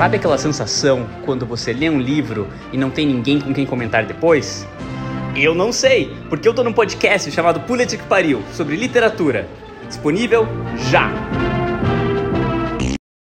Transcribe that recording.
Sabe aquela sensação quando você lê um livro e não tem ninguém com quem comentar depois? Eu não sei, porque eu tô num podcast chamado Pula que Pariu, sobre literatura. Disponível já!